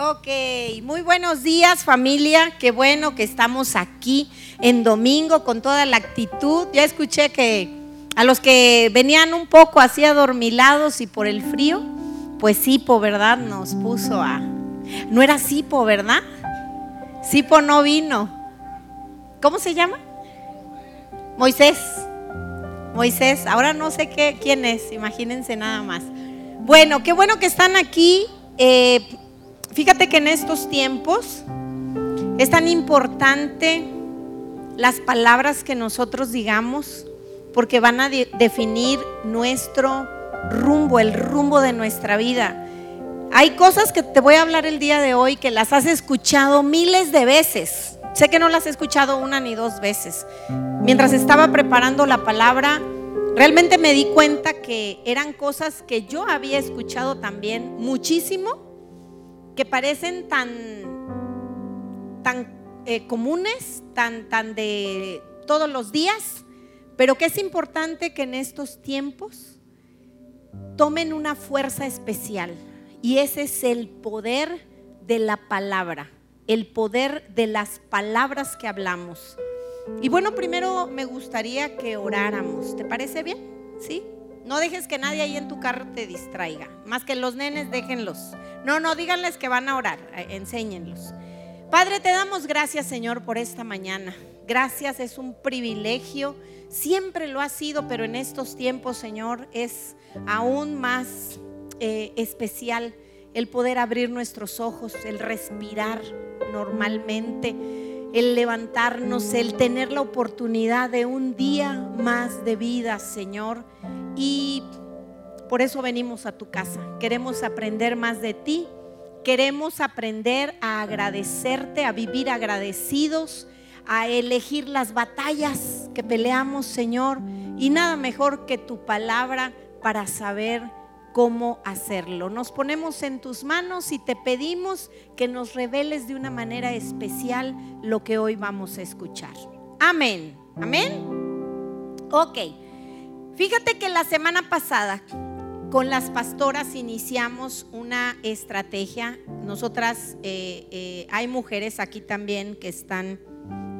Ok, muy buenos días familia, qué bueno que estamos aquí en domingo con toda la actitud. Ya escuché que a los que venían un poco así adormilados y por el frío, pues Sipo, ¿verdad? Nos puso a... No era Sipo, ¿verdad? Sipo no vino. ¿Cómo se llama? Moisés. Moisés, ahora no sé qué, quién es, imagínense nada más. Bueno, qué bueno que están aquí. Eh, Fíjate que en estos tiempos es tan importante las palabras que nosotros digamos porque van a definir nuestro rumbo, el rumbo de nuestra vida. Hay cosas que te voy a hablar el día de hoy que las has escuchado miles de veces. Sé que no las he escuchado una ni dos veces. Mientras estaba preparando la palabra, realmente me di cuenta que eran cosas que yo había escuchado también muchísimo que parecen tan, tan eh, comunes, tan, tan de todos los días, pero que es importante que en estos tiempos tomen una fuerza especial. Y ese es el poder de la palabra, el poder de las palabras que hablamos. Y bueno, primero me gustaría que oráramos. ¿Te parece bien? ¿Sí? No dejes que nadie ahí en tu carro te distraiga. Más que los nenes, déjenlos. No, no, díganles que van a orar. Eh, enséñenlos. Padre, te damos gracias, Señor, por esta mañana. Gracias, es un privilegio. Siempre lo ha sido, pero en estos tiempos, Señor, es aún más eh, especial el poder abrir nuestros ojos, el respirar normalmente, el levantarnos, el tener la oportunidad de un día más de vida, Señor. Y por eso venimos a tu casa. Queremos aprender más de ti. Queremos aprender a agradecerte, a vivir agradecidos, a elegir las batallas que peleamos, Señor. Y nada mejor que tu palabra para saber cómo hacerlo. Nos ponemos en tus manos y te pedimos que nos reveles de una manera especial lo que hoy vamos a escuchar. Amén. Amén. Ok. Fíjate que la semana pasada con las pastoras iniciamos una estrategia. Nosotras, eh, eh, hay mujeres aquí también que están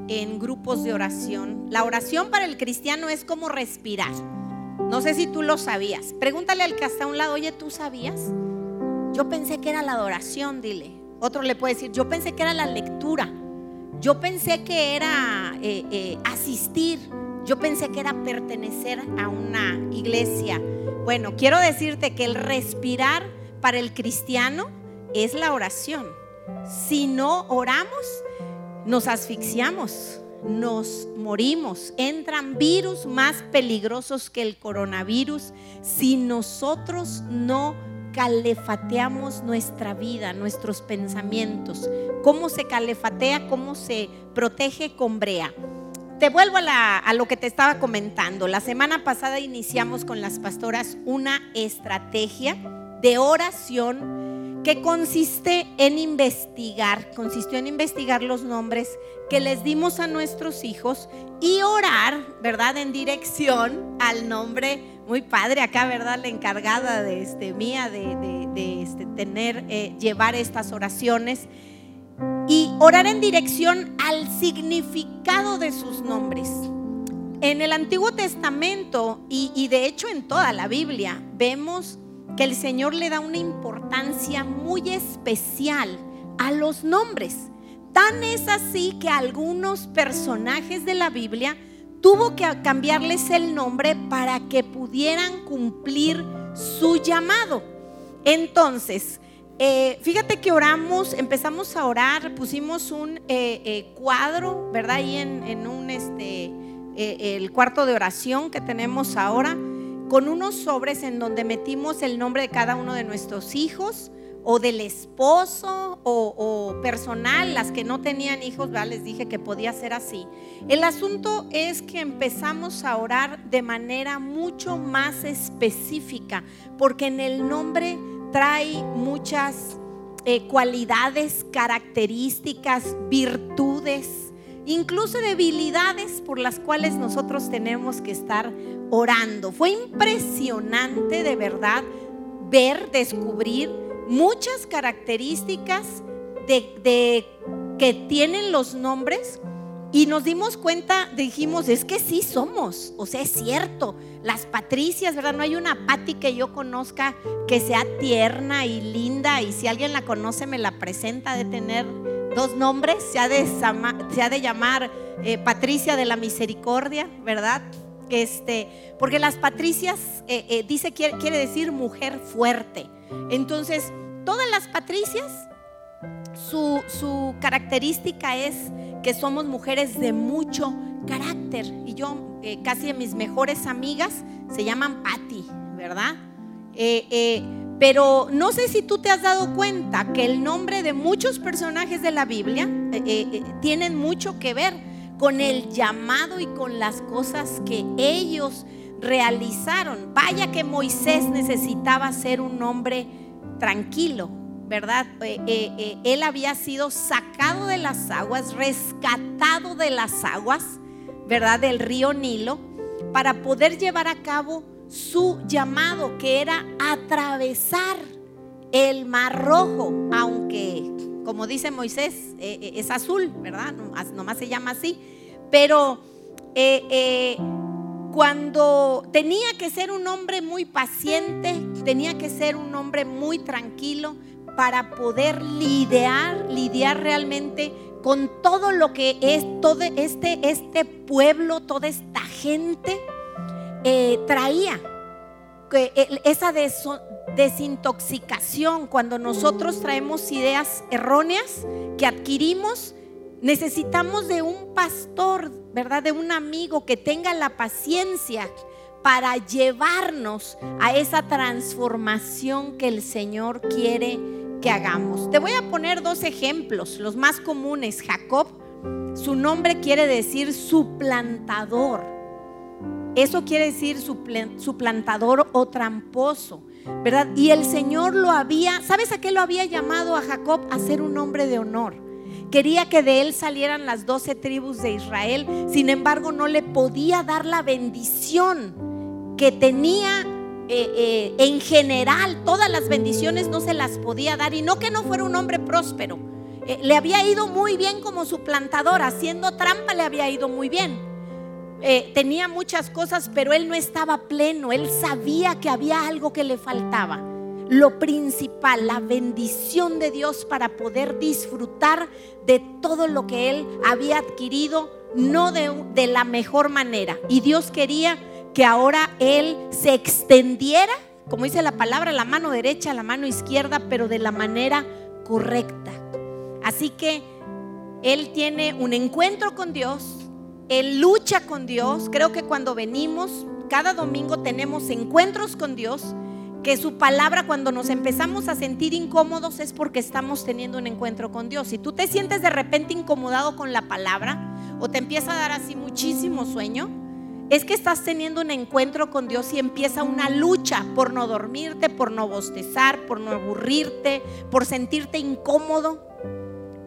en grupos de oración. La oración para el cristiano es como respirar. No sé si tú lo sabías. Pregúntale al que está a un lado, oye, ¿tú sabías? Yo pensé que era la adoración, dile. Otro le puede decir, yo pensé que era la lectura. Yo pensé que era eh, asistir. Yo pensé que era pertenecer a una iglesia. Bueno, quiero decirte que el respirar para el cristiano es la oración. Si no oramos, nos asfixiamos, nos morimos. Entran virus más peligrosos que el coronavirus si nosotros no calefateamos nuestra vida, nuestros pensamientos. ¿Cómo se calefatea? ¿Cómo se protege con brea? Te vuelvo a, lo que te estaba comentando. La semana pasada iniciamos con las pastoras una estrategia de oración que consiste en investigar, consistió en investigar los nombres que les dimos a nuestros hijos y orar, ¿verdad? En dirección al nombre muy padre acá, ¿verdad? La encargada de este, mía de, este, tener, eh, llevar estas oraciones y orar en dirección al significado de sus nombres. En el Antiguo Testamento y, de hecho en toda la Biblia vemos que el Señor le da una importancia muy especial a los nombres. Tan es así que algunos personajes de la Biblia tuvo que cambiarles el nombre para que pudieran cumplir su llamado. Entonces, eh, fíjate que oramos, empezamos a orar, pusimos un eh, eh, cuadro, ¿verdad? Ahí en, un, este, el cuarto de oración que tenemos ahora, con unos sobres en donde metimos el nombre de cada uno de nuestros hijos o del esposo o, personal, las que no tenían hijos, ¿verdad? les dije que podía ser así. El asunto es que empezamos a orar de manera mucho más específica, porque en el nombre trae muchas eh, cualidades, características, virtudes, incluso debilidades por las cuales nosotros tenemos que estar orando. Fue impresionante de verdad ver, descubrir muchas características de, que tienen los nombres y nos dimos cuenta, dijimos, es que sí somos, o sea, es cierto. Las patricias, ¿verdad? No hay una Pati que yo conozca que sea tierna y linda y si alguien la conoce me la presenta de tener dos nombres, se ha de, de llamar eh, Patricia de la Misericordia, ¿verdad? Este, porque las patricias, eh, eh, dice, quiere, quiere decir mujer fuerte. Entonces, todas las patricias, su, su característica es que somos mujeres de mucho carácter. Y yo, eh, casi de mis mejores amigas, se llaman Patty, ¿verdad? pero no sé si tú te has dado cuenta que el nombre de muchos personajes de la Biblia tienen mucho que ver con el llamado y con las cosas que ellos realizaron. Vaya que Moisés necesitaba ser un hombre tranquilo, ¿verdad? Eh, eh, eh, él había sido sacado de las aguas, rescatado de las aguas, ¿verdad? Del río Nilo, para poder llevar a cabo su llamado, que era atravesar el mar rojo, aunque como dice Moisés, eh, eh, es azul, ¿verdad? Nomás se llama así. Pero eh, cuando tenía que ser un hombre muy paciente, tenía que ser un hombre muy tranquilo para poder lidiar, lidiar realmente con todo lo que es todo este, este pueblo, toda esta gente traía. Esa de, desintoxicación, cuando nosotros traemos ideas erróneas que adquirimos, necesitamos de un pastor, ¿verdad? De un amigo que tenga la paciencia para llevarnos a esa transformación que el Señor quiere que hagamos. Te voy a poner dos ejemplos, los más comunes. Jacob, su nombre quiere decir suplantador. Eso quiere decir suplantador o tramposo. ¿Verdad? Y el Señor lo había, ¿sabes a qué lo había llamado a Jacob? A ser un hombre de honor. Quería que de él salieran las doce tribus de Israel, sin embargo no le podía dar la bendición que tenía eh, eh, en general, todas las bendiciones no se las podía dar y no que no fuera un hombre próspero. Eh, le había ido muy bien como su plantador, haciendo trampa le había ido muy bien. Eh, tenía muchas cosas, pero él no estaba pleno. Él sabía que había algo que le faltaba. Lo principal, la bendición de Dios para poder disfrutar de todo lo que él había adquirido, no de, de la mejor manera. Y Dios quería que ahora él se extendiera, como dice la palabra, la mano derecha, la mano izquierda, pero de la manera correcta. Así que él tiene un encuentro con Dios, él lucha con Dios. Creo que cuando venimos, cada domingo tenemos encuentros con Dios, que su palabra cuando nos empezamos a sentir incómodos es porque estamos teniendo un encuentro con Dios. Si tú te sientes de repente incomodado con la palabra o te empieza a dar así muchísimo sueño, es que estás teniendo un encuentro con Dios y empieza una lucha por no dormirte, por no bostezar, por no aburrirte, por sentirte incómodo.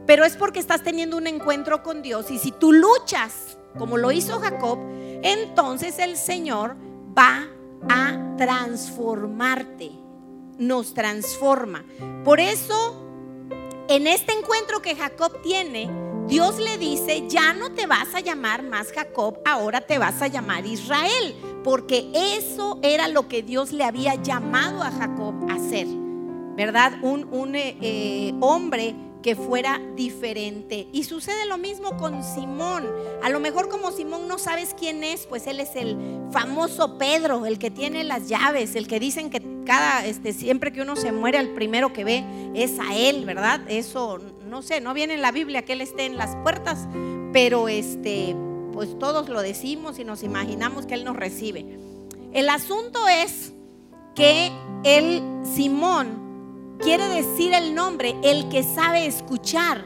Pero es porque estás teniendo un encuentro con Dios y si tú luchas como lo hizo Jacob, entonces el Señor va a transformarte, nos transforma. Por eso, en este encuentro que Jacob tiene, Dios le dice, ya no te vas a llamar más Jacob, ahora te vas a llamar Israel, porque eso era lo que Dios le había llamado a Jacob a hacer, ¿verdad? Un, eh, eh, hombre que fuera diferente. Y sucede lo mismo con Simón. A lo mejor como Simón no sabes quién es, pues él es el famoso Pedro, el que tiene las llaves, el que dicen que cada este siempre que uno se muere el primero que ve es a él, ¿verdad? Eso no sé, no viene en la Biblia que él esté en las puertas, pero este pues todos lo decimos y nos imaginamos que él nos recibe. El asunto es que el Simón quiere decir el nombre, el que sabe escuchar.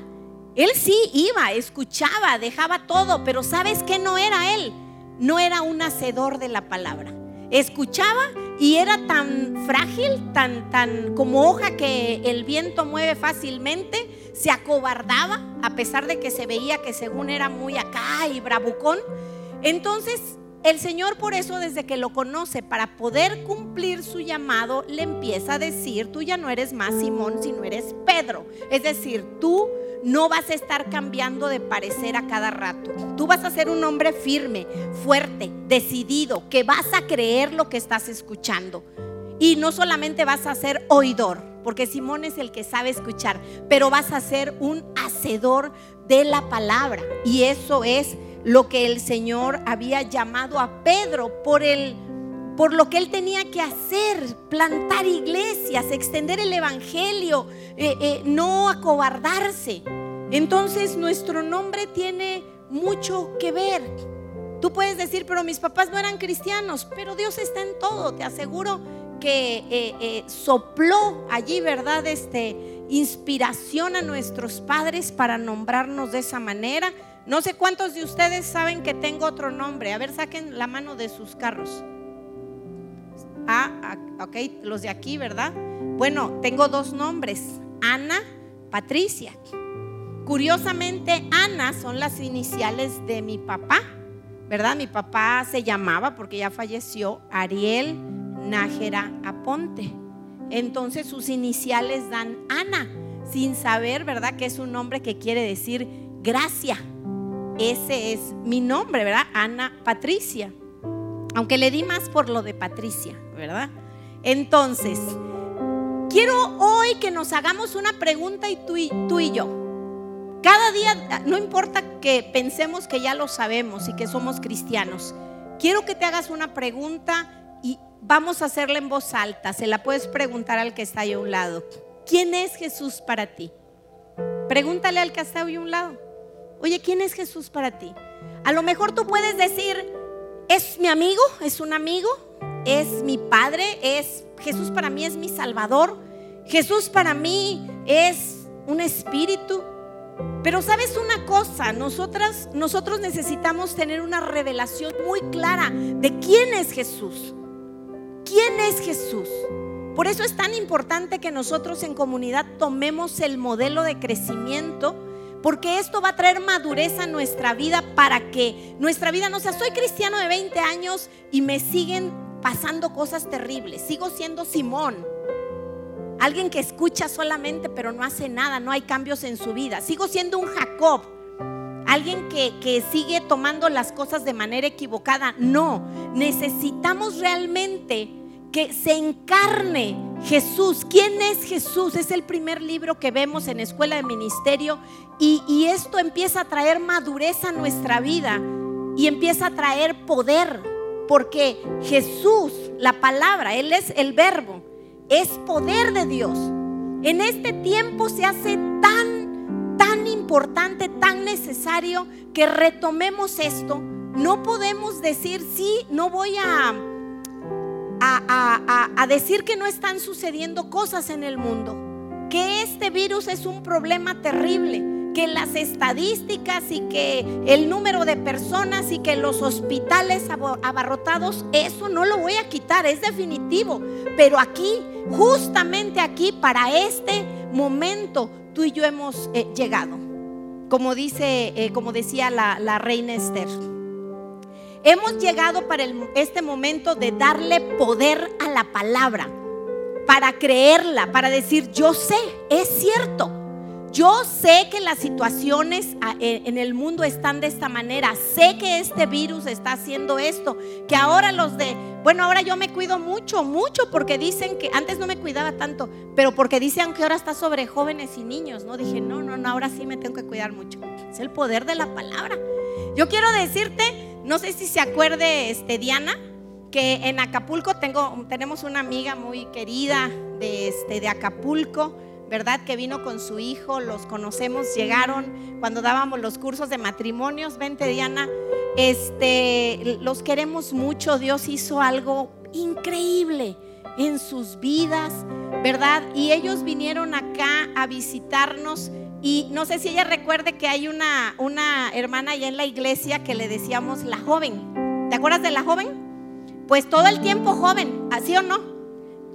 Él sí iba, escuchaba, dejaba todo, pero ¿sabes qué no era él? No era un hacedor de la palabra. Escuchaba y era tan frágil, tan, tan como hoja que el viento mueve fácilmente, se acobardaba a pesar de que se veía que según era muy acá y bravucón. Entonces el Señor por eso desde que lo conoce, para poder cumplir su llamado, le empieza a decir, tú ya no eres más Simón, sino eres Pedro. Es decir, tú no vas a estar cambiando de parecer a cada rato. Tú vas a ser un hombre firme, fuerte, decidido, que vas a creer lo que estás escuchando. Y no solamente vas a ser oidor, porque Simón es el que sabe escuchar, pero vas a ser un hacedor de la palabra. Y eso es lo que el Señor había llamado a Pedro por el por lo que él tenía que hacer, plantar iglesias, extender el evangelio, eh, eh, no acobardarse. Entonces nuestro nombre tiene mucho que ver. Tú puedes decir, pero mis papás no eran cristianos, pero Dios está en todo. Te aseguro que eh, sopló allí, ¿verdad? Este, inspiración a nuestros padres para nombrarnos de esa manera no sé cuántos de ustedes saben que tengo otro nombre. A ver, saquen la mano de sus carros. Ah, ok, los de aquí, ¿verdad? Bueno, tengo dos nombres, Ana, Patricia. Curiosamente, Ana son las iniciales de mi papá, ¿verdad? Mi papá se llamaba, porque ya falleció, Ariel Nájera Aponte. Entonces sus iniciales dan Ana, sin saber, ¿verdad? Que es un nombre que quiere decir gracia. Ese es mi nombre, ¿verdad? Ana Patricia. Aunque le di más por lo de Patricia, ¿verdad? Entonces, quiero hoy que nos hagamos una pregunta y tú, y tú y yo. Cada día, no importa que pensemos que ya lo sabemos y que somos cristianos, quiero que te hagas una pregunta y vamos a hacerla en voz alta. Se la puedes preguntar al que está ahí a un lado. ¿Quién es Jesús para ti? Pregúntale al que está ahí a un lado. Oye, ¿quién es Jesús para ti? A lo mejor tú puedes decir, es mi amigo, es un amigo, es mi padre, es Jesús para mí es mi salvador, Jesús para mí es un espíritu. Pero sabes una cosa, nosotras nosotros necesitamos tener una revelación muy clara de quién es Jesús. ¿Quién es Jesús? Por eso es tan importante que nosotros en comunidad tomemos el modelo de crecimiento porque esto va a traer madurez a nuestra vida para que nuestra vida no sea, soy cristiano de 20 años y me siguen pasando cosas terribles, sigo siendo Simón. Alguien que escucha solamente pero no hace nada, no hay cambios en su vida. Sigo siendo un Jacob, alguien que, que, sigue tomando las cosas de manera equivocada. No, necesitamos realmente que se encarne Jesús. ¿Quién es Jesús? Es el primer libro que vemos en Escuela de Ministerio y, y esto empieza a traer madurez a nuestra vida y empieza a traer poder, porque Jesús, la palabra, Él es el verbo, es poder de Dios. En este tiempo se hace tan, tan importante, tan necesario que retomemos esto. No podemos decir, sí, no voy a a, decir que no están sucediendo cosas en el mundo, que este virus es un problema terrible, que las estadísticas y que el número de personas y que los hospitales abarrotados, eso no lo voy a quitar, es definitivo. Pero aquí, justamente aquí, para este momento, tú y yo hemos eh, llegado. Como dice, eh, como decía la, la reina Esther. Hemos llegado para este momento de darle poder a la palabra, para creerla, para decir, yo sé, es cierto. Yo sé que las situaciones ah, e, en el mundo están de esta manera. Sé que este virus está haciendo esto. Que ahora los de, bueno, ahora yo me cuido mucho, mucho, porque dicen que antes no me cuidaba tanto, pero porque dicen que ahora está sobre jóvenes y niños. No dije, no, no, no, ahora sí me tengo que cuidar mucho. Es el poder de la palabra. Yo quiero decirte no sé si se acuerde este, Diana, que en Acapulco tengo, tenemos una amiga muy querida de, este, de Acapulco, ¿verdad? Que vino con su hijo, los conocemos, llegaron cuando dábamos los cursos de matrimonios. Vente, Diana, este, los queremos mucho. Dios hizo algo increíble en sus vidas, ¿verdad? Y ellos vinieron acá a visitarnos y no sé si ella recuerde que hay una, una hermana allá en la iglesia que le decíamos la joven. ¿Te acuerdas de la joven? Pues todo el tiempo joven, ¿así o no?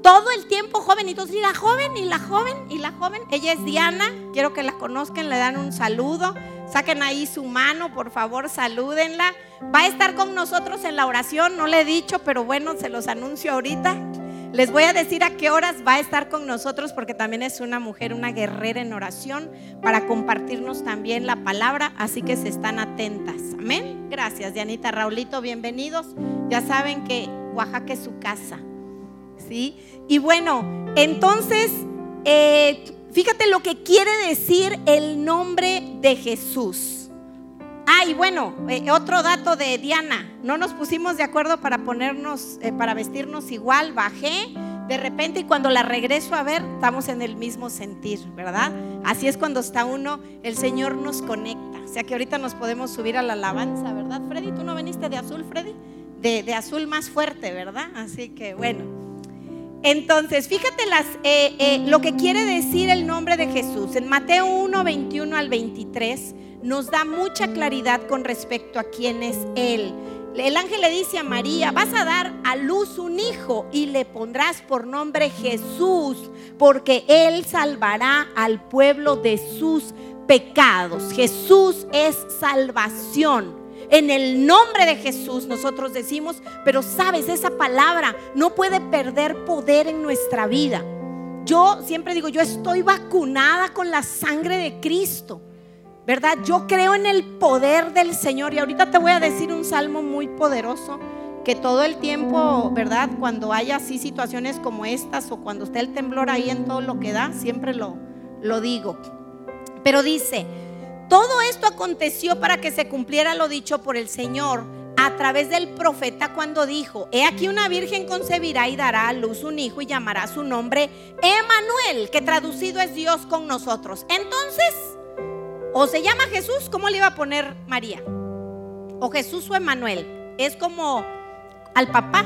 Todo el tiempo joven. Y entonces, y la joven, y la joven, y la joven. Ella es Diana, quiero que la conozcan, le dan un saludo. Saquen ahí su mano, por favor, salúdenla. Va a estar con nosotros en la oración, no le he dicho, pero bueno, se los anuncio ahorita. Les voy a decir a qué horas va a estar con nosotros porque también es una mujer, una guerrera en oración para compartirnos también la palabra, así que se están atentas. Amén. Gracias, Dianita, Raulito, bienvenidos. Ya saben que Oaxaca es su casa. ¿Sí? Y bueno, entonces, eh, fíjate lo que quiere decir el nombre de Jesús. Ah, y bueno, eh, otro dato de Diana. No nos pusimos de acuerdo para ponernos, eh, para vestirnos igual. Bajé de repente y cuando la regreso a ver, estamos en el mismo sentir, ¿verdad? Así es cuando está uno, el Señor nos conecta. O sea que ahorita nos podemos subir a la alabanza, ¿verdad, Freddy? ¿Tú no veniste de azul, Freddy? De, azul más fuerte, ¿verdad? Así que bueno. Entonces, fíjate las, eh, lo que quiere decir el nombre de Jesús. En Mateo 1, 21 al 23 nos da mucha claridad con respecto a quién es Él. El ángel le dice a María, vas a dar a luz un hijo y le pondrás por nombre Jesús, porque Él salvará al pueblo de sus pecados. Jesús es salvación. En el nombre de Jesús nosotros decimos, pero sabes, esa palabra no puede perder poder en nuestra vida. Yo siempre digo, yo estoy vacunada con la sangre de Cristo. ¿Verdad? Yo creo en el poder del Señor y ahorita te voy a decir un salmo muy poderoso que todo el tiempo, ¿verdad? Cuando haya así situaciones como estas o cuando esté el temblor ahí en todo lo que da, siempre lo, lo digo. Pero dice, todo esto aconteció para que se cumpliera lo dicho por el Señor a través del profeta cuando dijo, he aquí una virgen concebirá y dará a luz un hijo y llamará su nombre Emanuel, que traducido es Dios con nosotros. Entonces, o se llama Jesús, ¿cómo le iba a poner María? O Jesús o Emanuel. Es como al papá.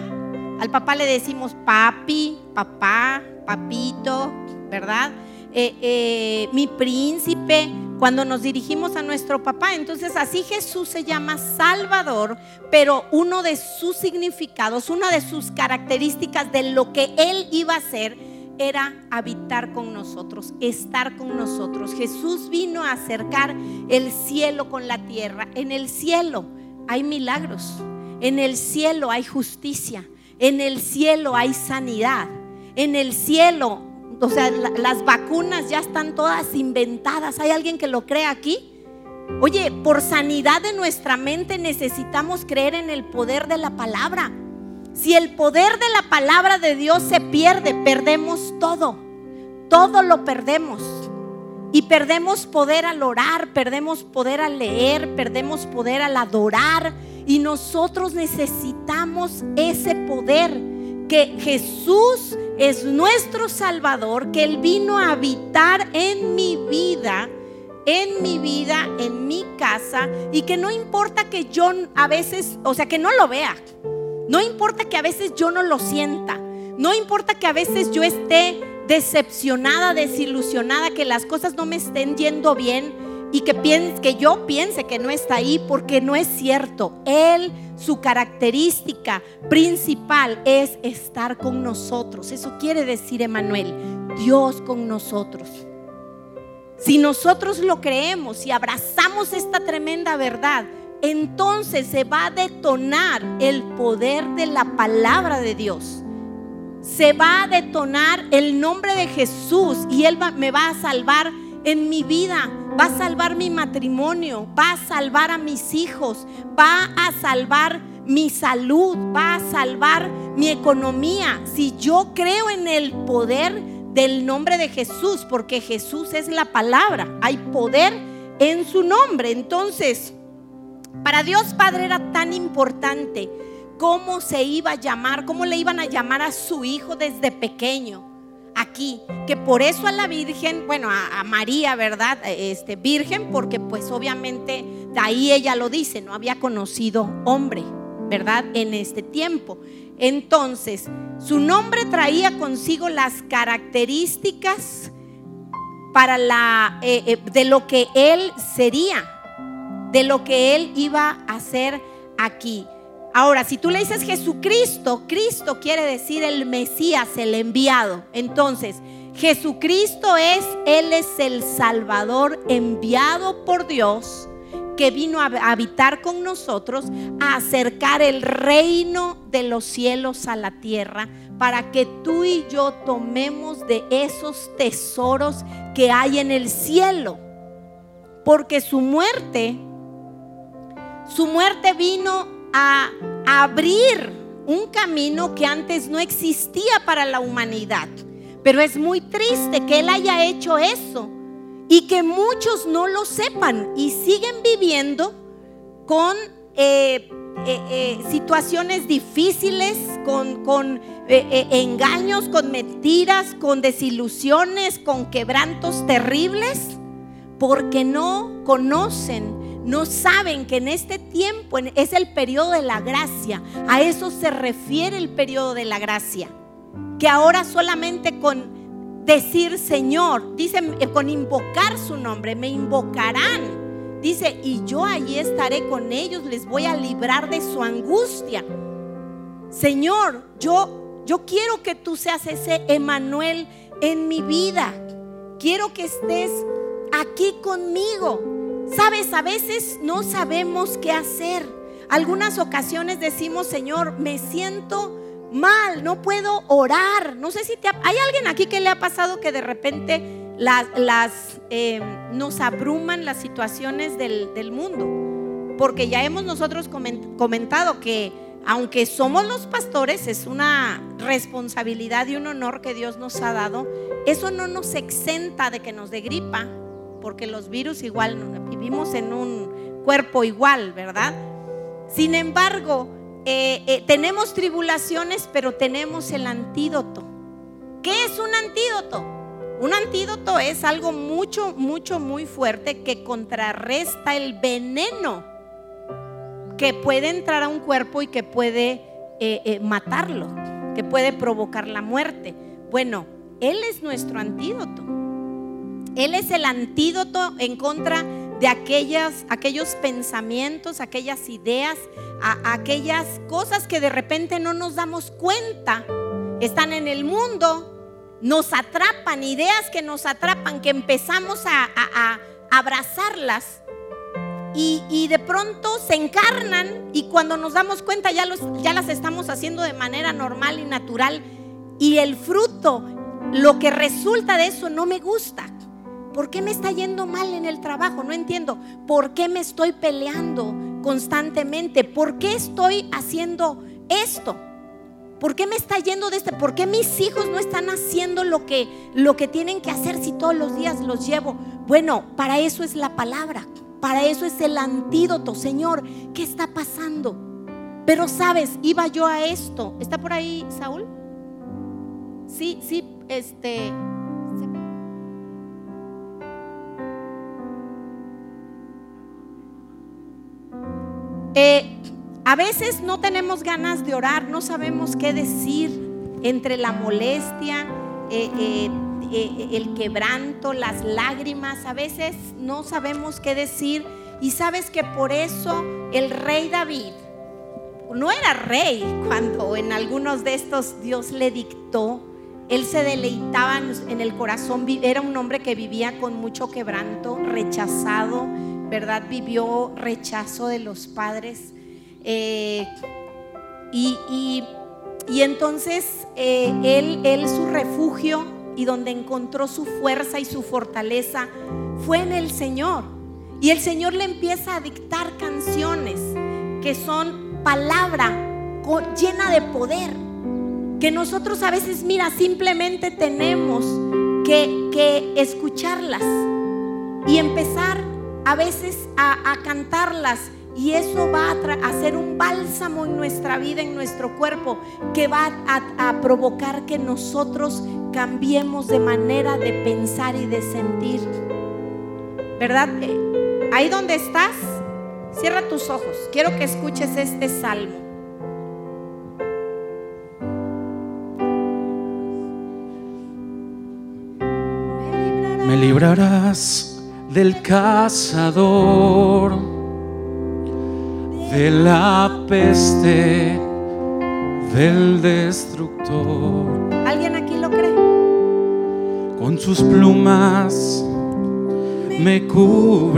Al papá le decimos papi, papá, papito, ¿verdad? Eh, eh, mi príncipe, cuando nos dirigimos a nuestro papá. Entonces así Jesús se llama Salvador, pero uno de sus significados, una de sus características de lo que él iba a ser, era habitar con nosotros, estar con nosotros. Jesús vino a acercar el cielo con la tierra. En el cielo hay milagros, en el cielo hay justicia, en el cielo hay sanidad, en el cielo, o sea, las vacunas ya están todas inventadas. ¿Hay alguien que lo cree aquí? Oye, por sanidad de nuestra mente necesitamos creer en el poder de la palabra. Si el poder de la palabra de Dios se pierde, perdemos todo. Todo lo perdemos. Y perdemos poder al orar, perdemos poder al leer, perdemos poder al adorar. Y nosotros necesitamos ese poder que Jesús es nuestro Salvador, que Él vino a habitar en mi vida, en mi vida, en mi casa, y que no importa que yo a veces, o sea, que no lo vea, no importa que a veces yo no lo sienta. No importa que a veces yo esté decepcionada, desilusionada, que las cosas no me estén yendo bien y que, piense, que yo piense que no está ahí porque no es cierto. Él, su característica principal es estar con nosotros. Eso quiere decir, Emanuel, Dios con nosotros. Si nosotros lo creemos y abrazamos esta tremenda verdad, entonces se va a detonar el poder de la palabra de Dios. Se va a detonar el nombre de Jesús y Él me va a salvar en mi vida, va a salvar mi matrimonio, va a salvar a mis hijos, va a salvar mi salud, va a salvar mi economía. Si yo creo en el poder del nombre de Jesús, porque Jesús es la palabra, hay poder en su nombre. Entonces, para Dios Padre era tan importante cómo se iba a llamar, cómo le iban a llamar a su hijo desde pequeño. Aquí, que por eso a la Virgen, bueno, a, María, ¿verdad? Este, virgen, porque pues obviamente de ahí ella lo dice, no había conocido hombre, ¿verdad? En este tiempo. Entonces, su nombre traía consigo las características para la, eh, eh, de lo que él sería de lo que Él iba a hacer aquí. Ahora, si tú le dices Jesucristo, Cristo quiere decir el Mesías, el enviado. Entonces, Jesucristo es, Él es el Salvador enviado por Dios que vino a habitar con nosotros, a acercar el reino de los cielos a la tierra, para que tú y yo tomemos de esos tesoros que hay en el cielo. Porque su muerte, su muerte vino a abrir un camino que antes no existía para la humanidad. Pero es muy triste que Él haya hecho eso y que muchos no lo sepan y siguen viviendo con eh, eh, eh, situaciones difíciles, con, con engaños, con mentiras, con desilusiones, con quebrantos terribles, porque no conocen, no saben que en este tiempo es el periodo de la gracia. A eso se refiere el periodo de la gracia. Que ahora solamente con decir Señor, dice eh, con invocar su nombre, me invocarán. Dice, y yo allí estaré con ellos, les voy a librar de su angustia. Señor, yo yo quiero que tú seas ese Emanuel en mi vida. Quiero que estés aquí conmigo. Sabes, a veces no sabemos qué hacer. Algunas ocasiones decimos, Señor, me siento mal, no puedo orar. No sé si te hay alguien aquí que le ha pasado que de repente las, eh, nos abruman las situaciones del, del, mundo. Porque ya hemos nosotros comentado que aunque somos los pastores, es una responsabilidad y un honor que Dios nos ha dado. Eso no nos exenta de que nos dé gripa, porque los virus igual vivimos en un cuerpo igual, ¿verdad? Sin embargo, eh, eh, tenemos tribulaciones, pero tenemos el antídoto. ¿Qué es un antídoto? Un antídoto es algo mucho, mucho, muy fuerte que contrarresta el veneno que puede entrar a un cuerpo y que puede eh, matarlo, que puede provocar la muerte. Bueno, Él es nuestro antídoto. Él es el antídoto en contra de aquellas, aquellos pensamientos, aquellas ideas, aquellas cosas que de repente no nos damos cuenta. Están en el mundo, nos atrapan, ideas que nos atrapan, que empezamos a, abrazarlas. Y, de pronto se encarnan y cuando nos damos cuenta ya, las estamos haciendo de manera normal y natural. Y el fruto, lo que resulta de eso no me gusta. ¿Por qué me está yendo mal en el trabajo? No entiendo. ¿Por qué me estoy peleando constantemente? ¿Por qué estoy haciendo esto? ¿Por qué me está yendo de este? ¿Por qué mis hijos no están haciendo lo que, lo que tienen que hacer si todos los días los llevo? Bueno, para eso es la palabra. Para eso es el antídoto. Señor, ¿qué está pasando? Pero sabes, iba yo a esto. ¿Está por ahí Saúl? Sí, sí, este... Eh, a veces no tenemos ganas de orar, no sabemos qué decir entre la molestia, eh, eh, el quebranto, las lágrimas. A veces no sabemos qué decir y sabes que por eso el rey David no era rey cuando en algunos de estos Dios le dictó. Él se deleitaba en el corazón, era un hombre que vivía con mucho quebranto, rechazado, ¿verdad? Vivió rechazo de los padres. Eh, y, entonces eh, él, él su refugio y donde encontró su fuerza y su fortaleza fue en el Señor. Y el Señor le empieza a dictar canciones que son palabra llena de poder. Que nosotros a veces, mira, simplemente tenemos que, que escucharlas y empezar a veces a, cantarlas y eso va a hacer un bálsamo en nuestra vida, en nuestro cuerpo, que va a, provocar que nosotros cambiemos de manera de pensar y de sentir. ¿Verdad? Eh, ahí donde estás, cierra tus ojos. Quiero que escuches este salmo. Me librarás del cazador, de la peste, del destructor. ¿Alguien aquí lo cree? Con sus plumas me cubrirás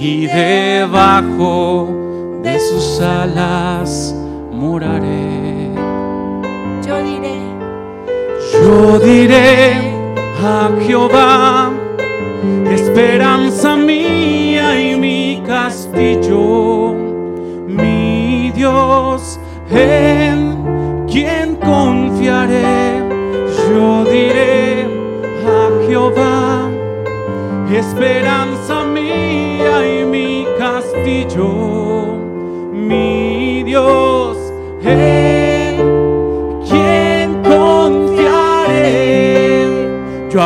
y debajo de sus alas moraré. Yo diré, Yo diré a Jehová, esperanza mía y mi castillo, mi Dios en quien confiaré. Yo diré a Jehová, esperanza mía y mi castillo, mi Dios en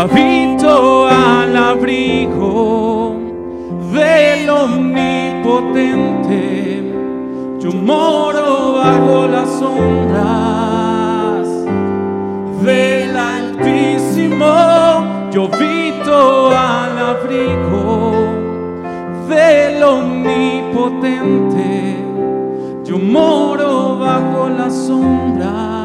habito al abrigo del omnipotente. Yo moro bajo las sombras del Altísimo. Yo habito al abrigo del omnipotente. Yo moro bajo las sombras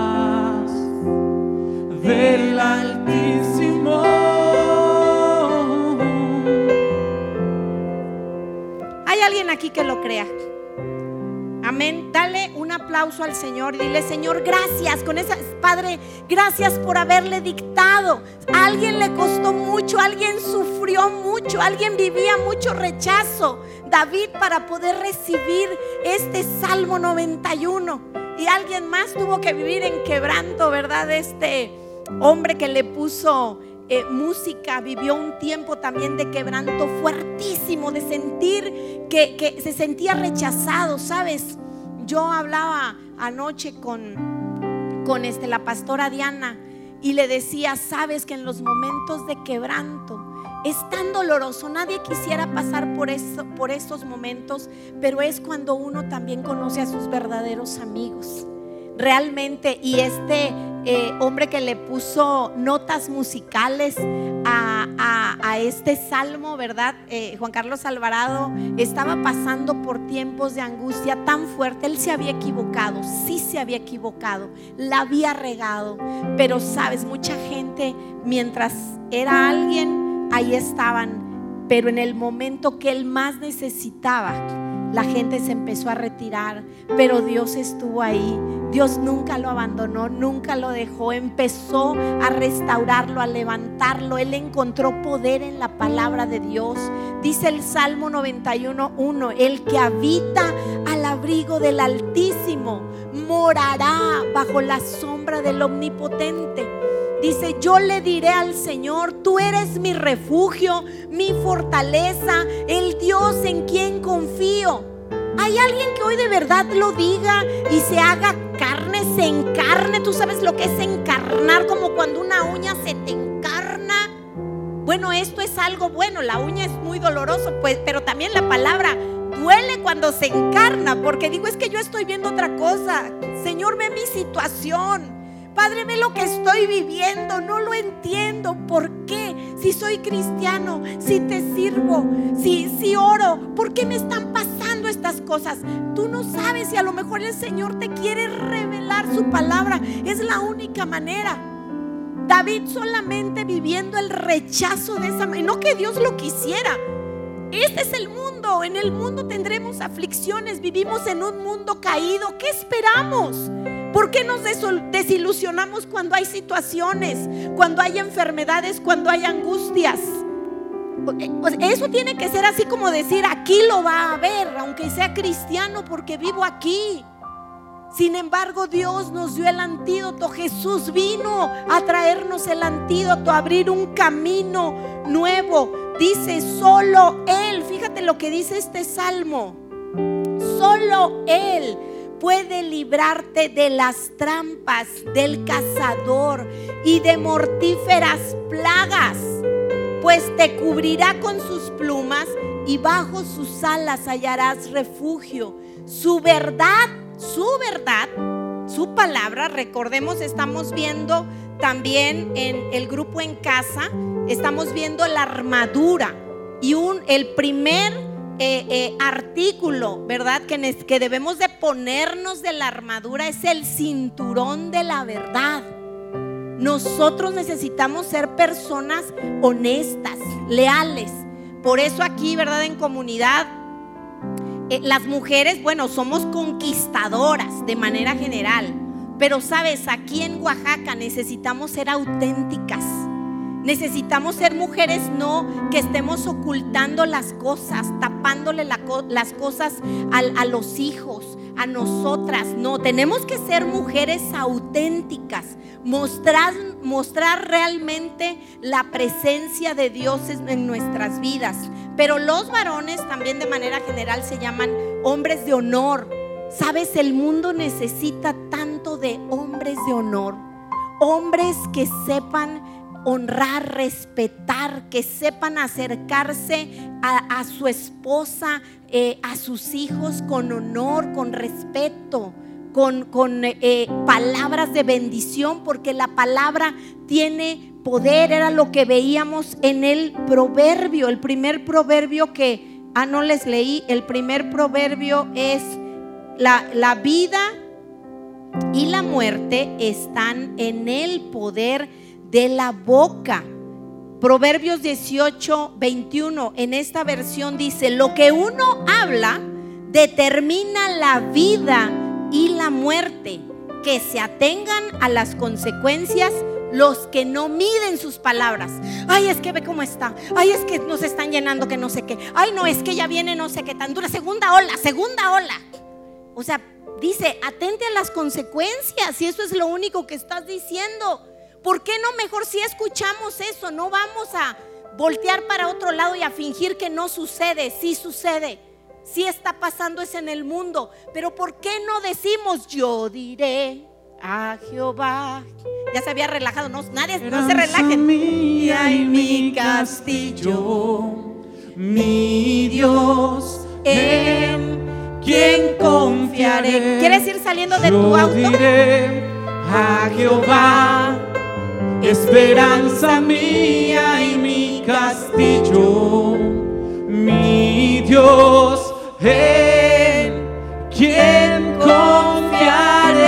Amén. Dale un aplauso al Señor dile, Señor, gracias. Con esa, Padre, gracias por haberle dictado. A alguien le costó mucho, alguien sufrió mucho, alguien vivía mucho rechazo. David para poder recibir este Salmo 91. Y alguien más tuvo que vivir en quebranto, ¿verdad? Este hombre que le puso eh, música, vivió un tiempo también de quebranto fuertísimo, de sentir que, que se sentía rechazado, ¿sabes? Yo hablaba anoche con, con este, la pastora Diana y le decía, sabes que en los momentos de quebranto es tan doloroso, nadie quisiera pasar por, eso, por esos momentos, pero es cuando uno también conoce a sus verdaderos amigos realmente. Y este eh, hombre que le puso notas musicales a, este salmo, ¿verdad? Eh, Juan Carlos Alvarado estaba pasando por tiempos de angustia tan fuerte. Él se había equivocado, sí se había equivocado, la había regado. Pero sabes, mucha gente, mientras era alguien, ahí estaban. Pero en el momento que él más necesitaba, la gente se empezó a retirar, pero Dios estuvo ahí. Dios nunca lo abandonó, nunca lo dejó. Empezó a restaurarlo, a levantarlo. Él encontró poder en la palabra de Dios. Dice el Salmo 91.1, el que habita al abrigo del Altísimo morará bajo la sombra del Omnipotente. Dice, yo le diré al Señor, tú eres mi refugio, mi fortaleza, el Dios en quien confío. Hay alguien que hoy de verdad lo diga y se haga carne, se encarne. Tú sabes lo que es encarnar, como cuando una uña se te encarna. Bueno, esto es algo bueno, la uña es muy doloroso, pues, pero también la palabra duele cuando se encarna, porque digo, es que yo estoy viendo otra cosa. Señor, ve mi situación. Padre, ve lo que estoy viviendo, no lo entiendo. ¿Por qué? Si soy cristiano, si te sirvo, si, si oro, ¿por qué me están pasando estas cosas? Tú no sabes si a lo mejor el Señor te quiere revelar su palabra. Es la única manera. David solamente viviendo el rechazo de esa manera, no que Dios lo quisiera. Este es el mundo, en el mundo tendremos aflicciones, vivimos en un mundo caído. ¿Qué esperamos? ¿Por qué nos desilusionamos cuando hay situaciones, cuando hay enfermedades, cuando hay angustias? Sea, Eso tiene que ser así como decir, aquí lo va a haber, aunque sea cristiano, porque vivo aquí. Sin embargo, Dios nos dio el antídoto. Jesús vino a traernos el antídoto, a abrir un camino nuevo. Dice, solo Él, fíjate lo que dice este salmo, solo Él puede librarte de las trampas del cazador y de mortíferas plagas, pues te cubrirá con sus plumas y bajo sus alas hallarás refugio. Su verdad, su verdad, su palabra, recordemos, estamos viendo también en el grupo en casa, estamos viendo la armadura y un, el primer eh, eh, artículo, ¿verdad? Que, que debemos de ponernos de la armadura es el cinturón de la verdad. Nosotros necesitamos ser personas honestas, leales, Por eso aquí, ¿verdad? En comunidad, eh, las mujeres, bueno, somos conquistadoras de manera general. Pero sabes, aquí en Oaxaca necesitamos ser auténticas. Necesitamos ser mujeres no que estemos ocultando las cosas, tapándole las cosas a los hijos, a nosotras. No, tenemos que ser mujeres auténticas, mostrar, mostrar realmente la presencia de Dios en nuestras vidas. Pero los varones también de manera general se llaman hombres de honor. Sabes, el mundo necesita tanto de hombres de honor. Hombres que sepan honrar, respetar, que sepan acercarse a, su esposa, eh, a sus hijos con honor, con respeto, con, con eh, palabras de bendición, porque la palabra tiene poder, era lo que veíamos en el proverbio, el primer proverbio que, ah, no les leí, el primer proverbio es la, la vida y la muerte están en el poder de la boca. Proverbios 18, 21, en esta versión dice, lo que uno habla determina la vida y la muerte, que se atengan a las consecuencias los que no miden sus palabras. Ay, es que ve cómo está. Ay, es que nos están llenando que no sé qué. Ay, no, es que ya viene no sé qué tan dura. Segunda ola, segunda ola. O sea, dice, atente a las consecuencias. Y eso es lo único que estás diciendo. ¿Por qué no mejor si escuchamos eso? No vamos a voltear para otro lado y a fingir que no sucede. Sí sucede. Sí está pasando eso en el mundo. Pero ¿por qué no decimos yo diré a Jehová? Ya se había relajado. No, nadie no se relajen. Mía y mi castillo, mi Dios, en quien confiaré. ¿Quieres ir saliendo de tu auto? Diré a Jehová esperanza mía y mi castillo, mi Dios, en quien confiaré.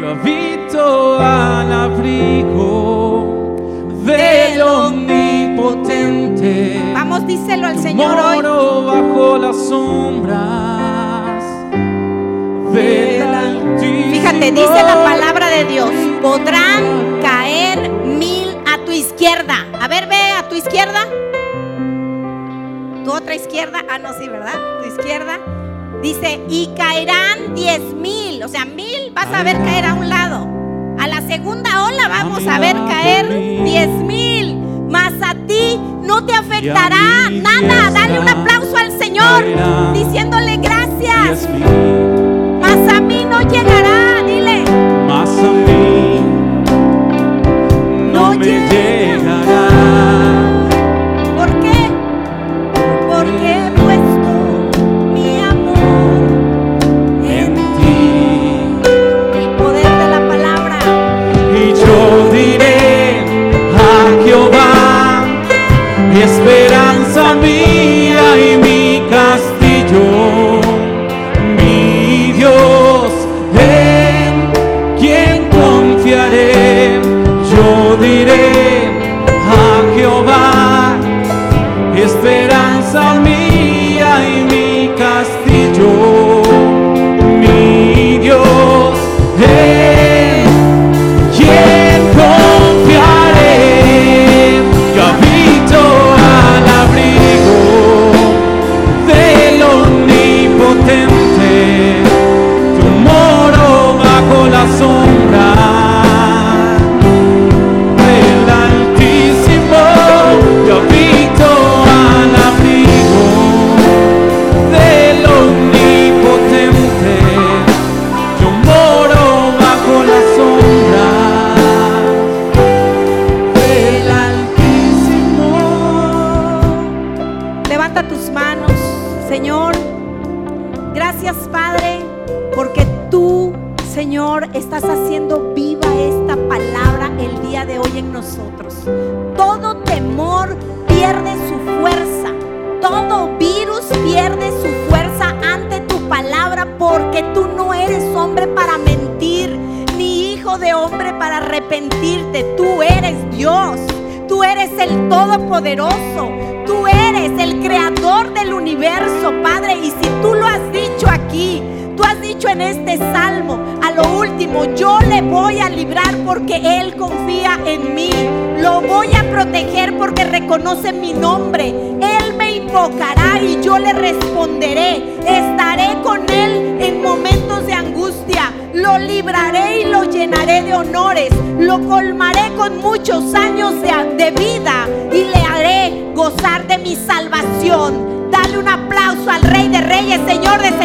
Yo habito al abrigo del omnipotente. Vamos, díselo al Señor hoy. bajo las sombras Fíjate, dice la palabra de Dios, podrán izquierda. A ver, ve a tu izquierda. Tu otra izquierda. Ah, no, sí, ¿verdad? Tu izquierda. Dice, y caerán diez mil. O sea, mil vas a ver caer a un lado. A la segunda ola vamos a ver caer diez mil. Mas a ti no te afectará nada. Dale un aplauso al Señor diciéndole gracias a mí no llegará, dile. Más a mí no, me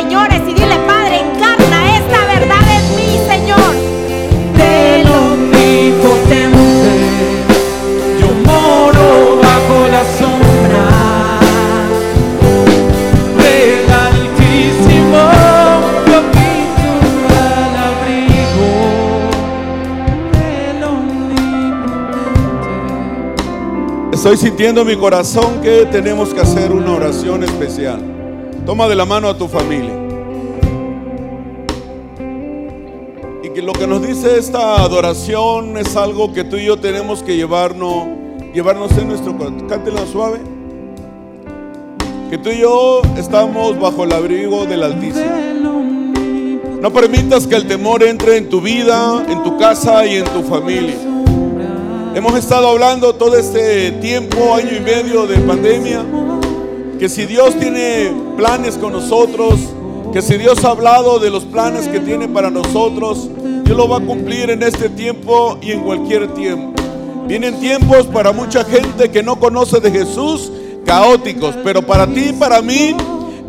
Señores y dile, Padre, encarna esta verdad en mí, Señor. Del omnipotente, yo moro bajo la sombra del Altísimo. Yo habito al abrigo del omnipotente. Estoy sintiendo en mi corazón que tenemos que hacer una oración especial. Toma de la mano a tu familia. Y que lo que nos dice esta adoración es algo que tú y yo tenemos que llevarnos, llevarnos en nuestro corazón. Cántela suave. Que tú y yo estamos bajo el abrigo del Altísimo. No permitas que el temor entre en tu vida, en tu casa y en tu familia. Hemos estado hablando todo este tiempo, año y medio de pandemia, que si Dios tiene planes con nosotros, que si Dios ha hablado de los planes que tiene para nosotros, Dios lo va a cumplir en este tiempo y en cualquier tiempo. Vienen tiempos para mucha gente que no conoce de Jesús, caóticos, pero para ti y para mí,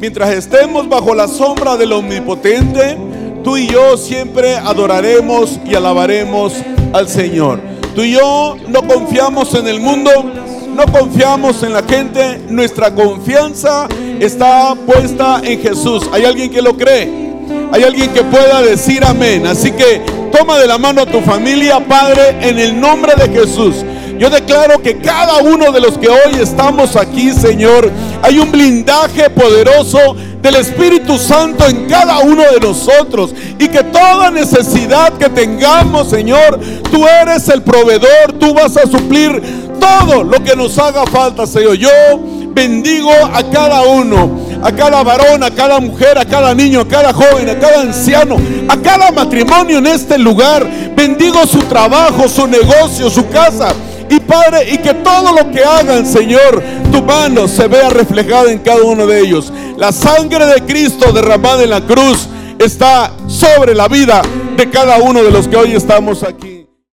mientras estemos bajo la sombra del Omnipotente, tú y yo siempre adoraremos y alabaremos al Señor. Tú y yo no confiamos en el mundo, no confiamos en la gente, nuestra confianza está puesta en Jesús. ¿Hay alguien que lo cree? ¿Hay alguien que pueda decir amén? Así que toma de la mano a tu familia, Padre, en el nombre de Jesús. Yo declaro que cada uno de los que hoy estamos aquí, Señor, hay un blindaje poderoso del Espíritu Santo en cada uno de nosotros. Y que toda necesidad que tengamos, Señor, tú eres el proveedor, tú vas a suplir todo lo que nos haga falta, Señor. Yo bendigo a cada uno, a cada varón, a cada mujer, a cada niño, a cada joven, a cada anciano, a cada matrimonio en este lugar. Bendigo su trabajo, su negocio, su casa. Y Padre, y que todo lo que hagan, Señor, tu mano se vea reflejada en cada uno de ellos. La sangre de Cristo derramada en la cruz está sobre la vida de cada uno de los que hoy estamos aquí.